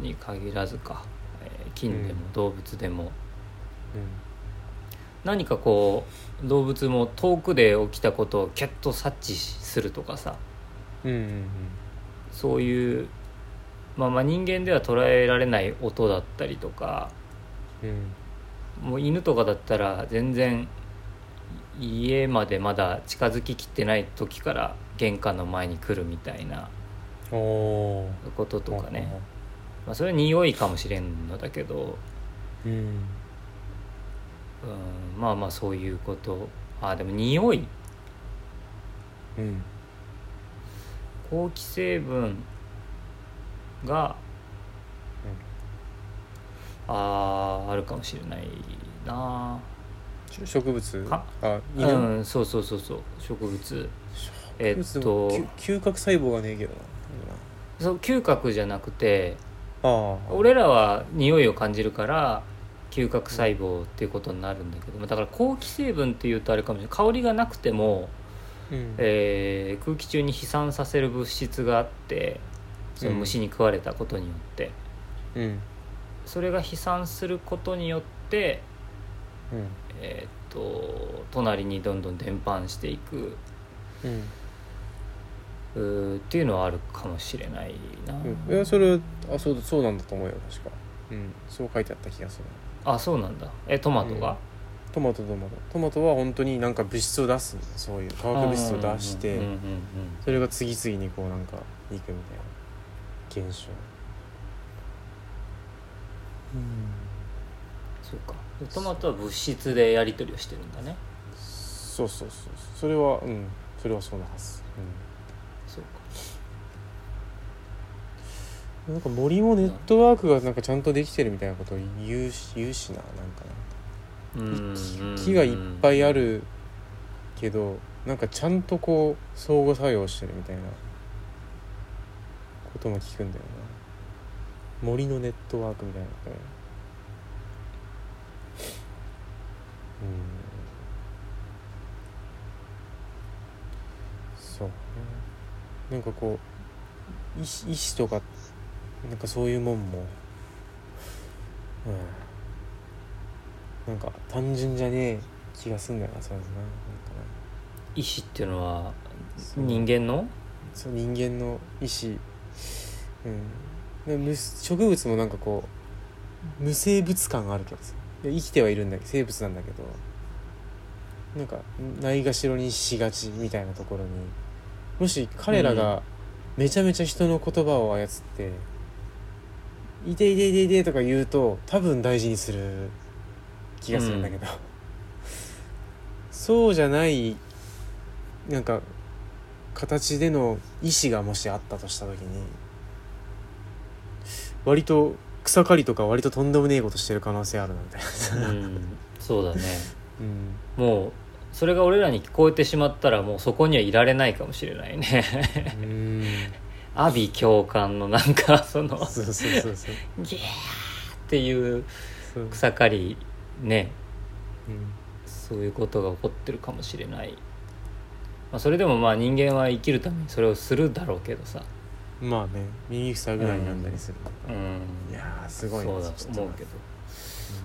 に限らずか、えー菌でもうん動物でも、うん。何かこう動物も遠くで起きたことをキャッと察知するとかさ。うんうんうん。そういう、まあ、まあ人間では捉えられない音だったりとか。うん。もう犬とかだったら全然家までまだ近づききってない時から玄関の前に来るみたいなこととかね、まあ、それは匂いかもしれんのだけど、うん。うん、まあまあそういうこと。あでも匂い。うん。好気成分が、あーあるかもしれないな。し植物？か？あ犬、うんそうそうそうそう植物。えっ植物と嗅嗅覚細胞がねえけどそう嗅覚じゃなくて俺らは匂いを感じるから嗅覚細胞っていうことになるんだけどもだから好気成分っていうとあれかもしれない。香りがなくても、うん。えー空気中に飛散させる物質があってその虫に食われたことによって、うん。それが飛散することによって、うん。えーっと隣にどんどん伝播していく。うん。うーっていうのはあるかもしれないな、うん。それはあそうそうなんだと思うよ確か。うん。そう書いてあった気がする。あそうなんだ。えトマトが、トマトトマト。トマトは本当になんか物質を出すそういう化学物質を出してうんうんうんうん。それが次々にこうなんかいくみたいな現象。そうか。でトマトは物質でやり取りをしてるんだね。そうそうそう。それはうん。それはそうなはず、そうか。うなんか森もネットワークがなんかちゃんとできてるみたいなことを言うし言うしななんかうんな木がいっぱいあるけどなんかちゃんとこう相互作用してるみたいなことも聞くんだよな。森のネットワークみたいなことねうんそうね。なんかこう意志意志とかなんかそういうもんもうん。なんか単純じゃねえ気がすんだよなそういうのな。なんか意志っていうのはなそう。人間の？そう人間の意志うん。で無植物もなんかこう無生物感があるけどさ生きてはいるんだけど生物なんだけどなんかないがしろにしがちみたいなところにもし彼らがめちゃめちゃ人の言葉を操って「いていていていて」とか言うと多分大事にする気がするんだけど、そうじゃないなんか形での意志がもしあったとした時に割と草刈りとか割ととんでもねえことしてる可能性あるなみたいな、うんそうだね。(laughs) うん、もうそれが俺らに聞こえてしまったらもうそこにはいられないかもしれないね。うん。阿鼻共感のなんかそのそうそうそうそう。ギャーっていうそう、草刈りね。うん。そういうことが起こってるかもしれない、まあ、それでもまあ人間は生きるためにそれをするだろうけどさまあね耳塞ぐらいになったりする、うん。いやーすごいそうだと思うけど。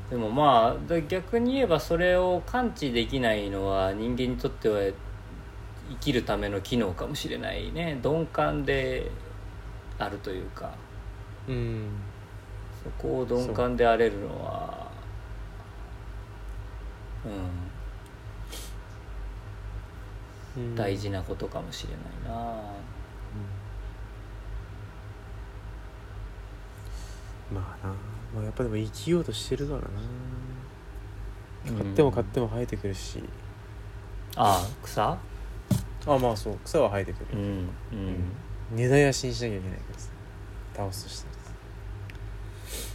でもまあだ逆に言えばそれを感知できないのは人間にとっては生きるための機能かもしれないね。鈍感であるというか。うん。そこを鈍感であれるのはう。うん。ん。大事なことかもしれないなまあな、まあ、やっぱでも生きようとしてるからな。うん。買っても買っても生えてくるし、ああ草？あまあそう。草は生えてくる、うんうん。根絶やしにしなきゃいけないけどさ。倒すとしたらさ。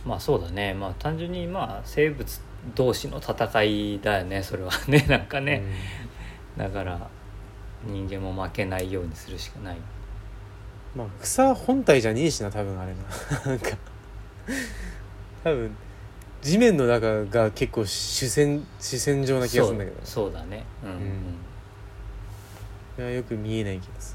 まあそうだね。まあ単純にまあ生物同士の戦いだよねそれはね。(laughs) なんかね、だから人間も負けないようにするしかない。うんまあ草本体じゃねえしな多分あれな。(laughs) なんか多分地面の中が結構主戦主戦場な気がするんだけど。そうだね。うん、うん。いやよく見えないけどさ、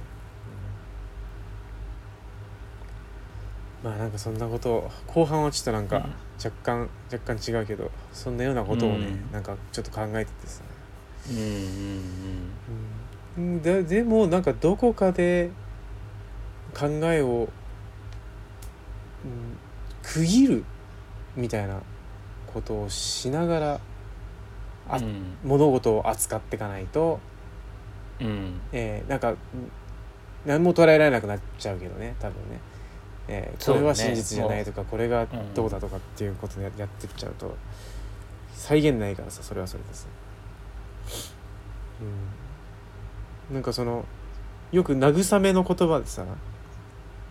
まあなんかそんなことを後半はちょっとなんかうん。若干、若干違うけどそんなようなことをね、うん。なんかちょっと考えててさ、うんうん。うん、ででもなんかどこかで考えを、うん、区切るみたいなことをしながらあうん。物事を扱っていかないと、うん。うんえーなんかうん何も捉えられなくなっちゃうけどね多分ね、えーこれは真実じゃないとかこれがどうだとかっていうことでややってっちゃうと再現ないからさそれはそれでさ、うん、なんかそのよく慰めの言葉でさ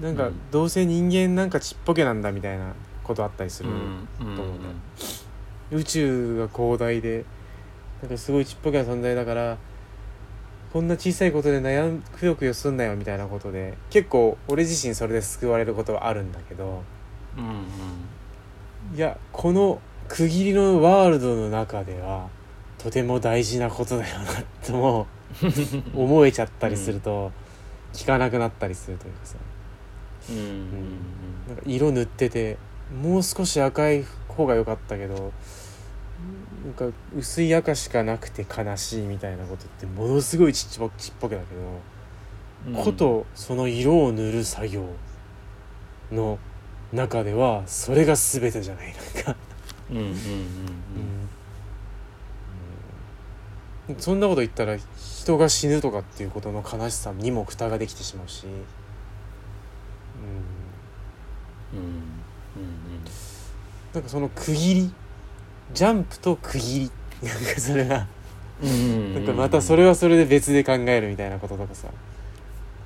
なんかうん。どうせ人間なんかちっぽけなんだみたいなことあったりする、うんうん。と思うん。だよ宇宙が広大でなんかすごいちっぽけな存在だからこんな小さいことで悩むくよくよすんなよみたいなことで結構俺自身それで救われることはあるんだけどうんうん。いやこの区切りのワールドの中ではとても大事なことだよなとも思えちゃったりすると聞かなくなったりするというかさ。うんうんなん。か色塗っててもう少し赤い方が良かったけどなんか薄い赤しかなくて悲しいみたいなことってものすごいちっぽちっぽけだけど、うん。ことその色を塗る作業の中ではそれが全てじゃないなんか、うんうんうん。うん。そんなこと言ったら人が死ぬとかっていうことの悲しさにも蓋ができてしまうし、うん、うんうんなんかその区切り？ジャンプと区切り？なんかそれが。なんかまたそれはそれで別で考えるみたいなこととかさ、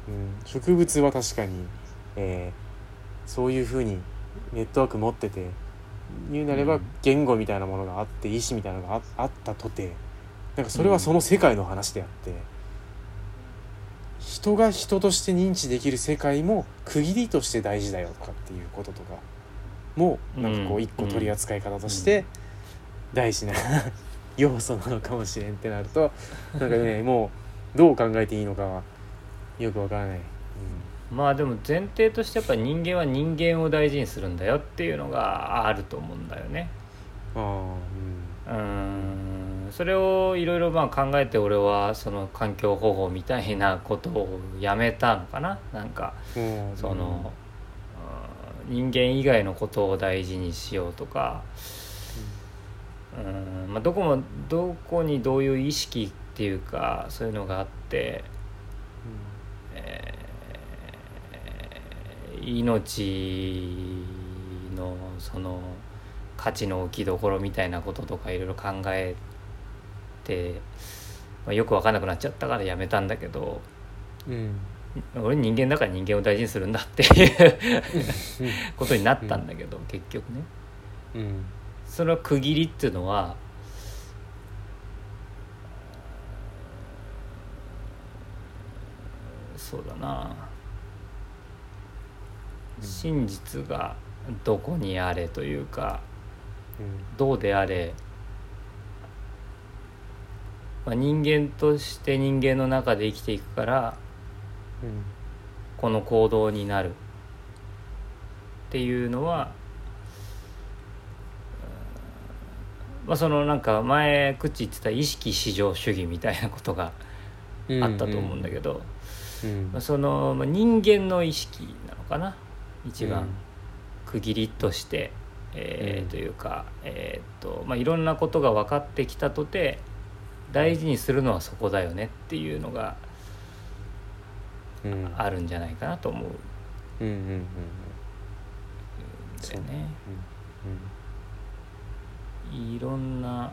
うん、植物は確かに、えーそういうふうにネットワーク持ってて言うなればうん。言語みたいなものがあって意思みたいなのがああったとてなんかそれはその世界の話であって、人が人として認知できる世界も区切りとして大事だよとかっていうこととかもなんかこううん。一個取り扱い方として大事な (laughs) 要素なのかもしれんってなるとなんかねもうどう考えていいのかはよくわからない。まあでも前提としてやっぱ人間は人間を大事にするんだよっていうのがあると思うんだよね。うん、ああうーん。それをいろいろまあ考えて俺はその環境保護みたいなことをやめたのかな。なんかうん。うんその、うん人間以外のことを大事にしようとかうん、まあ、どこもどこにどういう意識っていうかそういうのがあって、えー命のその価値の置きどころみたいなこととかいろいろ考えて、まあ、よく分かんなくなっちゃったからやめたんだけどうん。俺人間だから人間を大事にするんだっていうことになったんだけど、結局ね。うんその区切りっていうのはそうだな。真実がどこにあれというかどうであれ、まあ、人間として人間の中で生きていくからうんこの行動になるっていうのは、うんまあ、そのなんか前口言ってた意識至上主義みたいなことがうんあったと思うんだけど、うんまあ、そのまあ人間の意識なのかな？一番。うん。区切りとして、えーうん。というか、えーっとまあ、いろんなことが分かってきたとて大事にするのはそこだよねっていうのがうんあるんじゃないかなと思う。うんうんうんうん。ん。だよね。いろんな、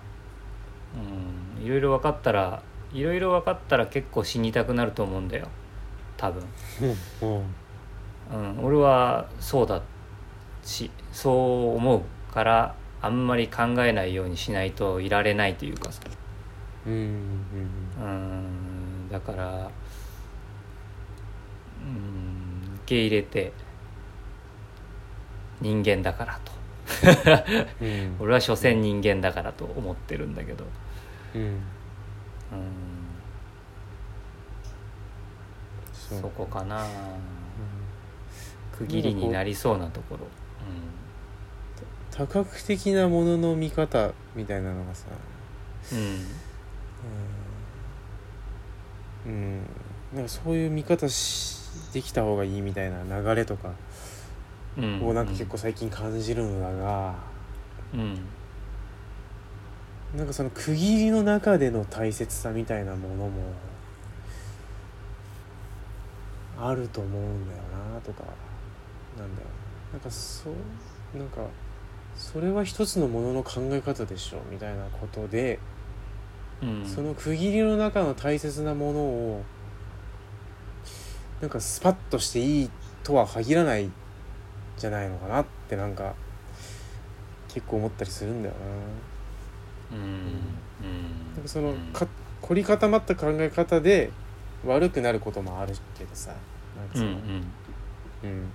うん、いろいろ分かったらいろいろ分かったら結構死にたくなると思うんだよ。多分、うん。うん。うん、俺はそうだしそう思うからあんまり考えないようにしないといられないというかさ、うんうん。うん、だから、うん、受け入れて人間だからと。うん。俺は所詮人間だからと思ってるんだけど、うん。うん、そこかな。う。ん区切りになりそうなところ。多角的なものの見方みたいなのがさうん。うん、うん、なんかそういう見方しできた方がいいみたいな流れとかうん。をなんか結構最近感じるのだが、うん。なんかその区切りの中での大切さみたいなものもあると思うんだよなとかなんだよなんかそうなんかそれは一つのものの考え方でしょみたいなことで、うん。その区切りの中の大切なものをなんかスパッとしていいとは限らないんじゃないのかなってなんか結構思ったりするんだよな。うん。うん。なんかそのうん。か凝り固まった考え方で悪くなることもあるけどさ。なんかうんうそのん。うん。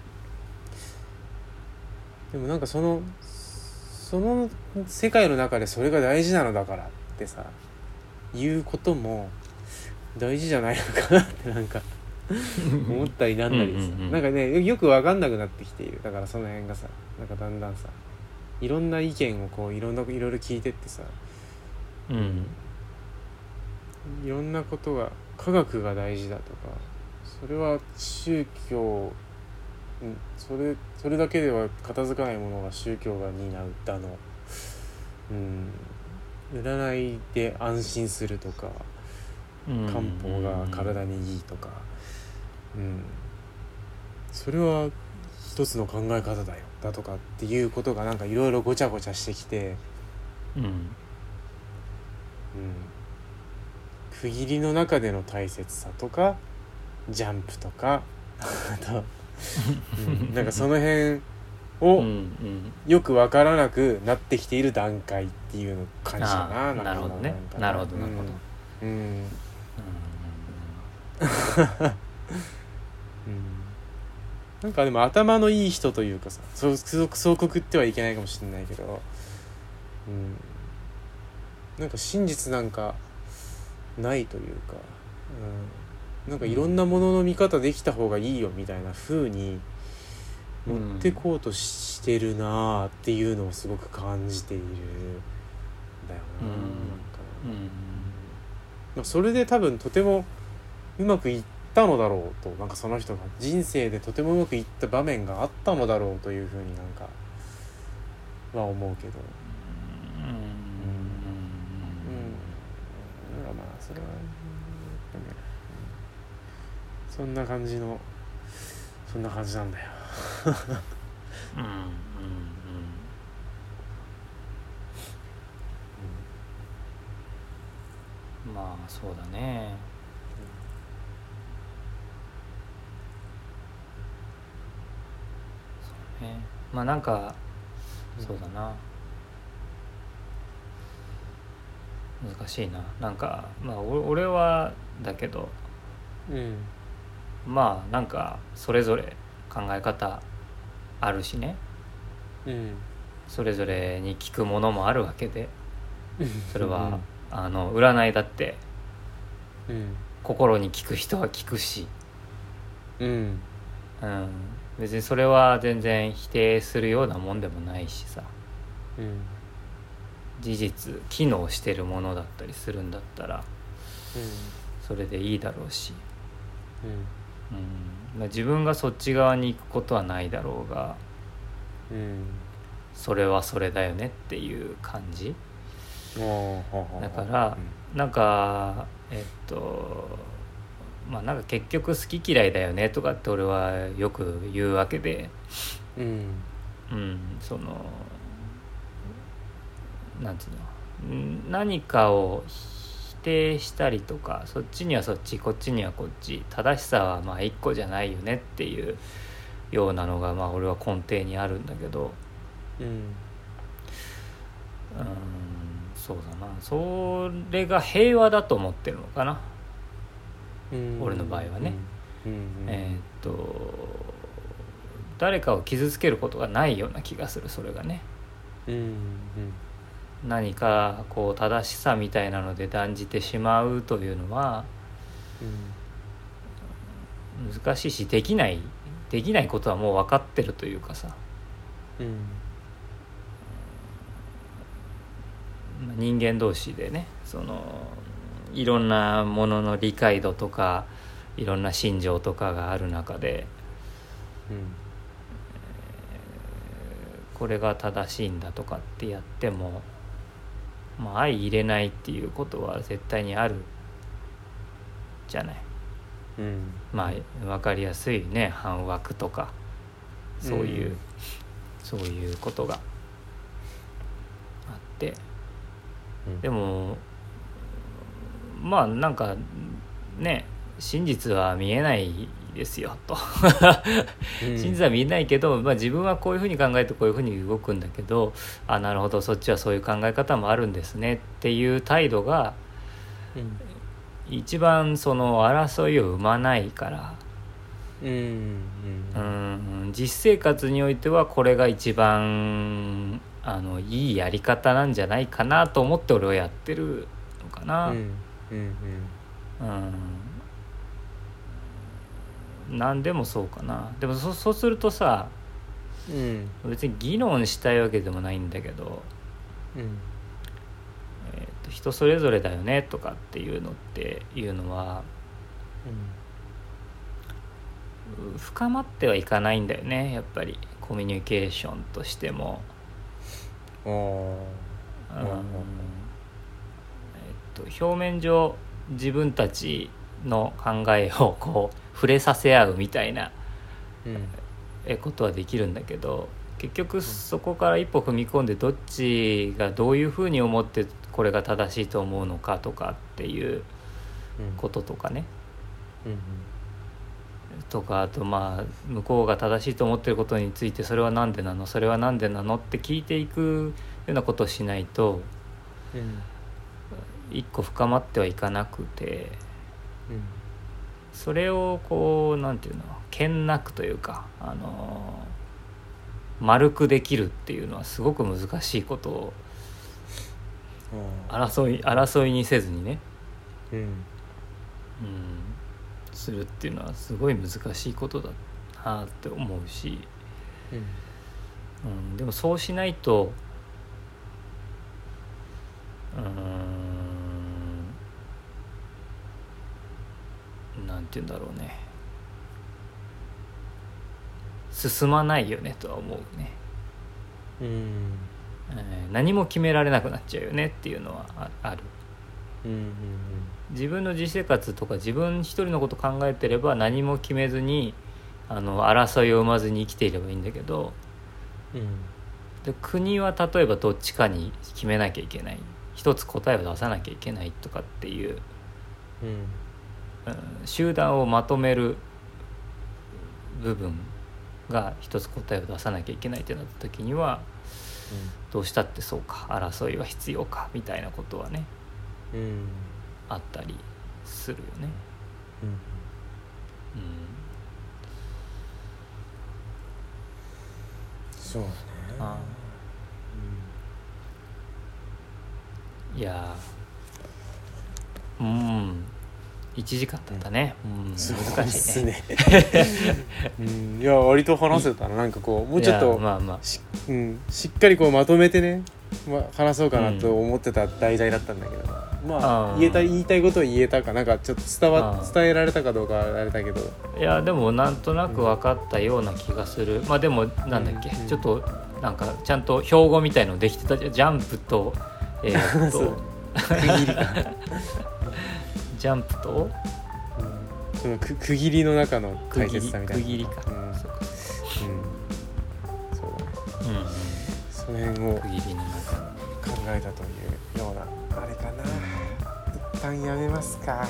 でもなんかそのその世界の中でそれが大事なのだからってさ言うことも大事じゃないのかなってなんか (laughs) 思ったりなんなりさ。うんうんうん。なんかねよく分かんなくなってきている。だからその辺がさなんかだんだんさいろんな意見をこういろんないろいろ聞いてってさうん。いろんなことが科学が大事だとかそれは宗教うんそれそれだけでは片付かないものが宗教が担うだの、うん、占いで安心するとかうん。漢方が体にいいとか、うん、それは一つの考え方だよ。だとかっていうことがなんかいろいろごちゃごちゃしてきて。うん。うん区切りの中での大切さとかジャンプとか。あとうん。なんかその辺うんをうん。よく分からなくなってきている段階っていうの感じかーなるほどね。なるほどなるほど。うん、うん。う (laughs) んなんかでも頭のいい人というかさそうそうそうくくってはいけないかもしれないけど、うん、なんか真実なんかないというか、うん、なんかいろんなものの見方できた方がいいよみたいな風に持ってこうとしてるなあっていうのをすごく感じているんだよな,、うん。なんか。うん。まあそれで多分とてもうまくいったのだろうとなんかその人が人生でとてもうまくいった場面があったのだろうというふうになんかは思うけど。うん。うん。まあまあそれは、うん。そん。な感じのそん。な感じなん。だようん。うん。うん。まあそうだねそうね。まあなんかそうだな。難しいな。なんかまあお俺はだけどうん。まあなんかそれぞれ考え方あるしね。うん。それぞれに聞くものもあるわけで (laughs) それは、うん。あの占いだってうん。心に聞く人は聞くし、うん。うん、別にそれは全然否定するようなもんでもないしさ。うん。事実機能してるものだったりするんだったらそれでいいだろうし、うん。うん。まあ、自分がそっち側に行くことはないだろうがうん。それはそれだよねっていう感じ。うんだからなんかえっとまあなんか結局好き嫌いだよねとかって俺はよく言うわけで、うん。うん、そのなんていうの。ん何かを否定したりとかそっちにはそっちこっちにはこっち正しさはまあ一個じゃないよねっていうようなのがまあ俺は根底にあるんだけど。うん。うん。そうだな。それが平和だと思ってるのかな。うん。俺の場合はね。えーっと誰かを傷つけることがないような気がするそれがね。うん。何かこう正しさみたいなので断じてしまうというのはうん。難しいしできないできないことはもう分かってるというかさ。人間同士でねそのいろんなものの理解度とかいろんな心情とかがある中でうん。これが正しいんだとかってやっても、まあ、相入れないっていうことは絶対にあるじゃない。うん。まあ分かりやすいね反枠とかそういう、うん。そういうことがあって。うん。でもまあなんかね真実は見えないですよと。うん。真実は見えないけど、まあ、自分はこういうふうに考えてこういうふうに動くんだけどあなるほどそっちはそういう考え方もあるんですねっていう態度がうん。一番その争いを生まないから。うんうん実生活においてはこれが一番あのいいやり方なんじゃないかなと思って俺はやってるのかな。うんうんうん。何でもそうかな。でもそそうするとさうん。別に議論したいわけでもないんだけど、うん。えーと人それぞれだよねとかっていうのっていうのはう深まってはいかないんだよね。やっぱりコミュニケーションとしても。うんあうんうんうんえっと、表面上自分たちの考えをこう触れさせ合うみたいなうん。えことはできるんだけど結局そこから一歩踏み込んでどっちがどういうふうに思ってこれが正しいと思うのかとかっていううん。こととかね。うんとかあとまあ向こうが正しいと思ってることについてそれは何でなの？それは何でなの？って聞いていくようなことをしないとうん一個深まってはいかなくてうんそれをこうなんていうの剣なくというかあの丸くできるっていうのはすごく難しいことを争い争いにせずにね、うん。うん、するっていうのはすごい難しいことだなって思うし、うん。うん、でもそうしないとうーんなんて言うんだろうね。進まないよねとは思うね、うん。えー何も決められなくなっちゃうよねっていうのはあある。うんうん自分の実生活とか自分一人のこと考えてれば何も決めずにあの争いを生まずに生きていればいいんだけどうん。うんで国は例えばどっちかに決めなきゃいけない。一つ答えを出さなきゃいけないとかっていう、うんうん集団をまとめる部分が一つ答えを出さなきゃいけないってなった時にはどうしたってそうか争いは必要かみたいなことはねうん。うんあったりするよね。うんうん。そうだね。あいやー。うん1時間経ったね、うん、難しいね。ですね。うん。いや割と話せたな。なんかこうもうちょっいとやまあまあ。し,、うん、しっかりこうまとめてね、まあ、話そうかなと思ってた題材だったんだけど、まああー。言えた言いたいことを言えたかな。んかちょっと伝わ伝えられたかどうかはあれだけど。いやでもなんとなく分かったような気がする、まあでもなんだっけ、うん。ちょっとなんかちゃんと標語みたいのできてた。じゃんジャンプとえーっと。(laughs) 区切りか、ジャンプとうん、そのく区切りの中の大区切り切さみたいな。区切りか、うん。そうかうん、そう。だねうんうん。その辺を考区切りの中のえたというようなあれかな。一旦やめますか。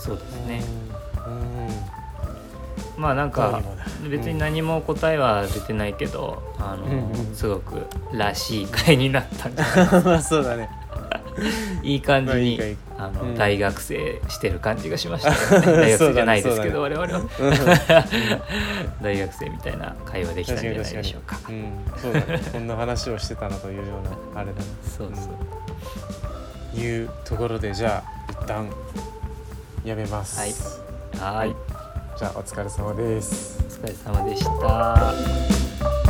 そうですね、うん。まあなんかどうにもな別に何も答えは出てないけど、あの、うん。うん。すごくらしい回になったんじゃない (laughs) まあそうだね (laughs) いい感じに、まああの、うん。大学生してる感じがしました。(laughs) よね大学生じゃないですけど、そう我々は。うん。(laughs) 大学生みたいな会話できたんじゃないでしょうか。うん、そうだね。こんな話をしてたなというようなあれだなそうそう、いうところでじゃあ一旦やめます。はい。はい。じゃあお疲れ様です。お疲れ様でした